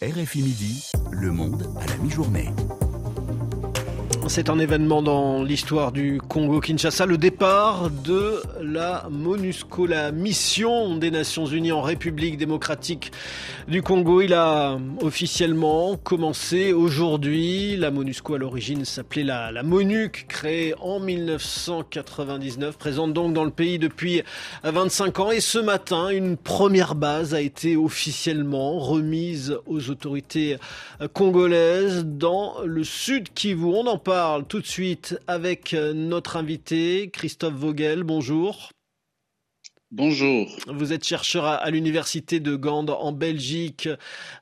RFI Midi, Le Monde à la mi-journée. C'est un événement dans l'histoire du Congo-Kinshasa, le départ de la MONUSCO, la mission des Nations Unies en République démocratique du Congo. Il a officiellement commencé aujourd'hui. La MONUSCO à l'origine s'appelait la, MONUC, créée en 1999, présente donc dans le pays depuis 25 ans. Et ce matin, une première base a été officiellement remise aux autorités congolaises dans le sud Kivu. On en parle parle tout de suite avec euh, notre invité, Christophe Vogel. Bonjour. Bonjour. Vous êtes chercheur à, l'université de Gand en Belgique,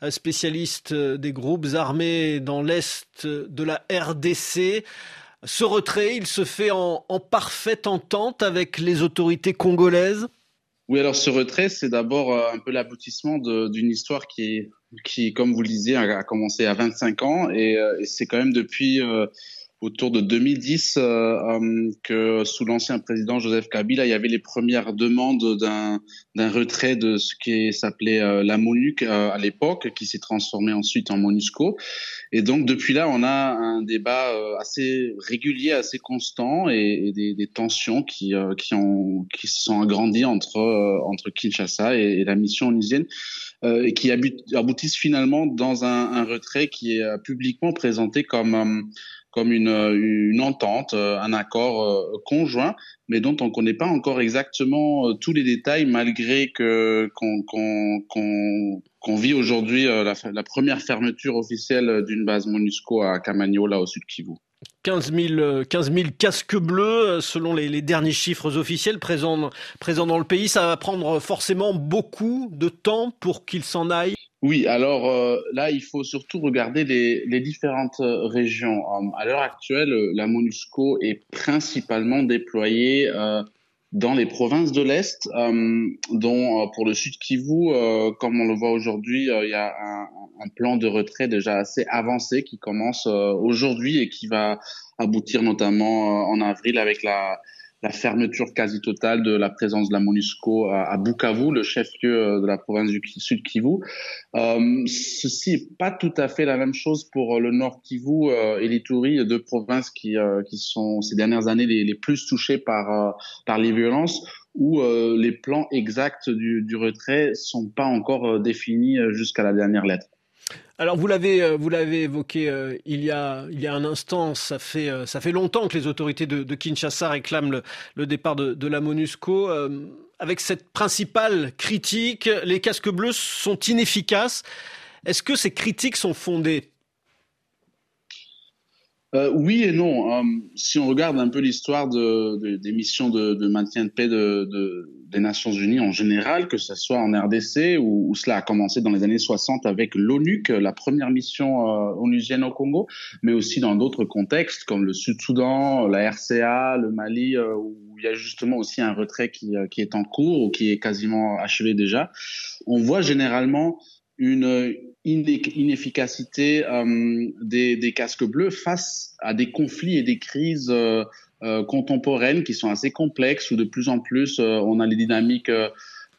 euh, spécialiste euh, des groupes armés dans l'est de la RDC. Ce retrait, il se fait en, en parfaite entente avec les autorités congolaises? Oui, alors ce retrait, c'est d'abord un peu l'aboutissement d'une histoire qui, qui, comme vous le disiez, a, commencé à 25 ans et, et c'est quand même depuis autour de 2010 euh, euh, que sous l'ancien président Joseph Kabila, il y avait les premières demandes d'un retrait de ce qui s'appelait euh, la MONUC à l'époque, qui s'est transformé ensuite en MONUSCO. Et donc depuis là, on a un débat assez régulier, assez constant, et, des, tensions qui qui ont qui se sont agrandies entre entre Kinshasa et, et la mission onusienne. Et qui aboutissent finalement dans un, un retrait qui est publiquement présenté comme comme une, une entente, euh, un accord euh, conjoint, mais dont on ne connaît pas encore exactement euh, tous les détails, malgré que qu'on qu'on vit aujourd'hui la, la, première fermeture officielle d'une base MONUSCO à Camagno, là au sud Kivu. 15 000, 15 000 casques bleus, selon les, derniers chiffres officiels présents, présents dans le pays. Ça va prendre forcément beaucoup de temps pour qu'ils s'en aillent. Oui, alors euh, là, il faut surtout regarder les, les différentes euh, régions. Euh, à l'heure actuelle, la MONUSCO est principalement déployée dans les provinces de l'Est, dont pour le Sud Kivu, comme on le voit aujourd'hui, il y a un, un, plan de retrait déjà assez avancé qui commence aujourd'hui et qui va aboutir notamment en avril avec la la fermeture quasi totale de la présence de la MONUSCO à, Bukavu, le chef-lieu euh, de la province du Sud Kivu. Euh, ceci n'est pas tout à fait la même chose pour euh, le Nord Kivu euh, et l'Ituri, deux provinces qui, sont ces dernières années les, plus touchées par, par les violences où les plans exacts du, du retrait sont pas encore définis jusqu'à la dernière lettre. Alors vous l'avez euh, vous l'avez évoqué euh, il y a il y a un instant, ça fait euh, ça fait longtemps que les autorités de, Kinshasa réclament le, départ de, de, la MONUSCO. avec cette principale critique, les casques bleus sont inefficaces. Est-ce que ces critiques sont fondées euh, oui et non. Euh, si on regarde un peu l'histoire de, de, des missions de, de, maintien de paix de, des Nations Unies en général, que ce soit en RDC ou, cela a commencé dans les années 60 avec l'ONUC, la première mission euh, onusienne au Congo, mais aussi dans d'autres contextes comme le Sud-Soudan, la RCA, le Mali, euh, où il y a justement aussi un retrait qui, qui est en cours ou qui est quasiment achevé déjà. On voit généralement une inefficacité euh, des, casques bleus face à des conflits et des crises euh, euh, contemporaines qui sont assez complexes où de plus en plus on a les dynamiques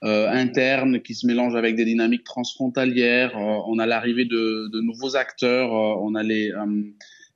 internes qui se mélangent avec des dynamiques transfrontalières, on a l'arrivée de, de, nouveaux acteurs, on a les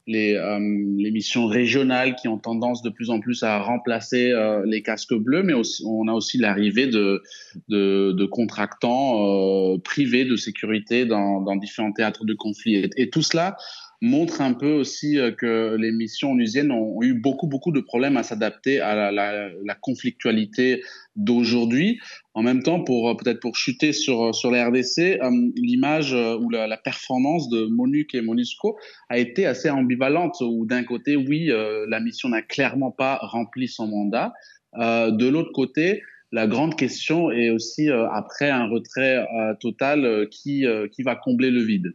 les, euh, les, missions régionales qui ont tendance de plus en plus à remplacer euh, les casques bleus, mais aussi, on a aussi l'arrivée de, de, contractants euh, privés de sécurité dans, dans, différents théâtres de conflit. Et, tout cela montre un peu aussi euh, que les missions onusiennes ont eu beaucoup, beaucoup de problèmes à s'adapter à la, la, la conflictualité d'aujourd'hui. En même temps, pour euh, peut-être pour chuter sur euh, sur la RDC, l'image ou la, la, performance de MONUC et MONUSCO a été assez ambivalente. Où d'un côté, oui, la mission n'a clairement pas rempli son mandat. de l'autre côté, la grande question est aussi après un retrait total qui qui va combler le vide.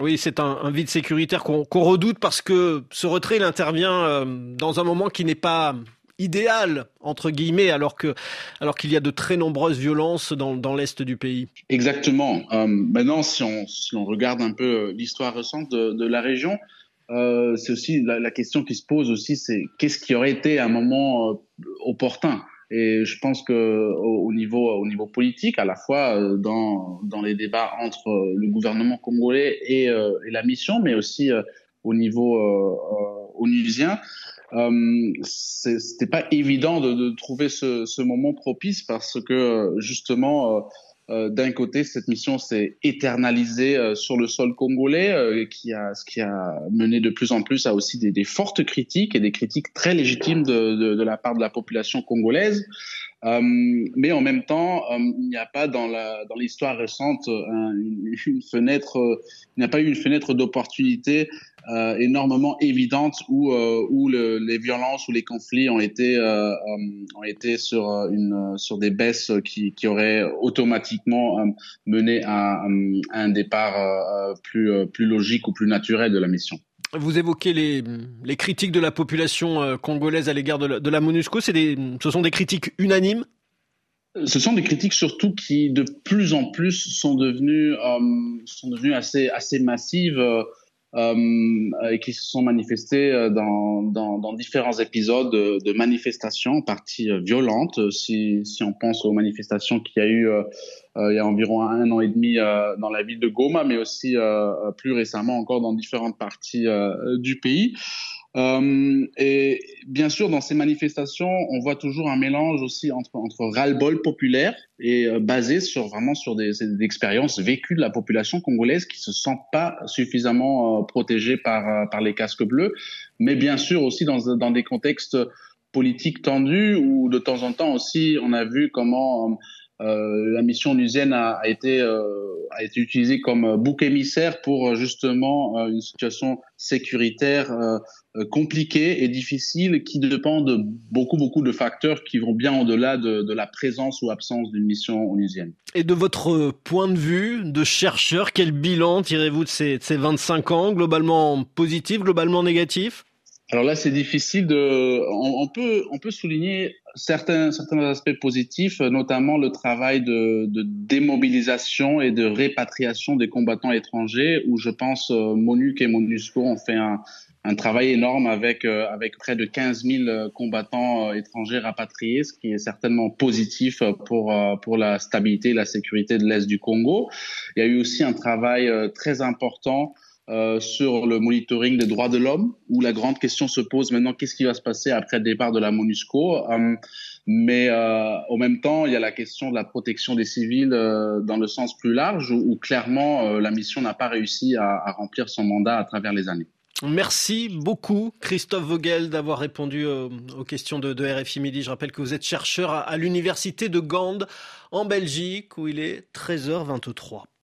Oui, c'est un, vide sécuritaire qu'on redoute parce que ce retrait il intervient euh, dans un moment qui n'est pas idéal entre guillemets alors que alors qu'il y a de très nombreuses violences dans, l'est du pays. Exactement. Euh, maintenant, si on, si regarde un peu euh, l'histoire récente de, la région, c'est aussi la, question qui se pose aussi, c'est qu'est-ce qui aurait été un moment opportun? Et je pense que au, niveau au niveau politique, à la fois dans dans les débats entre le gouvernement congolais et, et la mission, mais aussi au niveau onusien, euh, c'était pas évident de, de trouver ce, ce, moment propice parce que justement euh, d'un côté, cette mission s'est éternalisée euh, sur le sol congolais, euh, ce qui a mené de plus en plus à aussi des, fortes critiques et des critiques très légitimes de la part de la population congolaise. Euh, mais en même temps, euh, il n'y a pas dans la dans l'histoire récente une, une, fenêtre, il n'y a pas eu une fenêtre d'opportunité euh, énormément évidente où où le, les violences ou les conflits ont été ont été sur une sur des baisses qui qui auraient automatiquement mené à, à, un départ plus plus logique ou plus naturel de la mission. Vous évoquez les, critiques de la population euh, congolaise à l'égard de, la, MONUSCO. Des, ce sont des critiques unanimes? Ce sont des critiques surtout qui de plus en plus sont devenues, euh, sont devenues assez, assez massives euh et qui se sont manifestées dans, dans, dans différents épisodes de, manifestations, en partie violentes. Si, si on pense aux manifestations qu'il y a eu euh, il y a environ un an et demi euh, dans la ville de Goma, mais aussi euh, plus récemment encore dans différentes parties du pays. Euh, et bien sûr, dans ces manifestations, on voit toujours un mélange aussi entre, entre ras-le-bol populaire et euh, basé sur vraiment sur des, expériences vécues de la population congolaise qui se sent pas suffisamment euh, protégée par, par les casques bleus, mais bien sûr aussi dans, dans des contextes politiques tendus où de temps en temps aussi on a vu comment euh, la mission onusienne a, a été euh, a été utilisée comme bouc émissaire pour justement euh, une situation sécuritaire compliquée et difficile qui dépend de beaucoup beaucoup de facteurs qui vont bien au-delà de, de, la présence ou absence d'une mission onusienne. Et de votre point de vue de chercheur, quel bilan tirez-vous de ces, de ces 25 ans Globalement positif, globalement négatif? Alors là, c'est difficile de. On, peut on peut souligner certains certains aspects positifs, notamment le travail de, de démobilisation et de répatriation des combattants étrangers, où je pense euh, MONUC et MONUSCO ont fait un, un travail énorme avec euh, avec près de 15 000 combattants euh, étrangers rapatriés, ce qui est certainement positif pour pour la stabilité et la sécurité de l'est du Congo. Il y a eu aussi un travail très important euh, sur le monitoring des droits de l'homme, où la grande question se pose maintenant qu'est-ce qui va se passer après le départ de la MONUSCO. Euh, mais euh, au même temps, il y a la question de la protection des civils euh, dans le sens plus large, où, clairement la mission n'a pas réussi à, remplir son mandat à travers les années. Merci beaucoup Christophe Vogel d'avoir répondu aux questions de, RFI Midi. Je rappelle que vous êtes chercheur à l'université de Gand en Belgique où il est 13h23.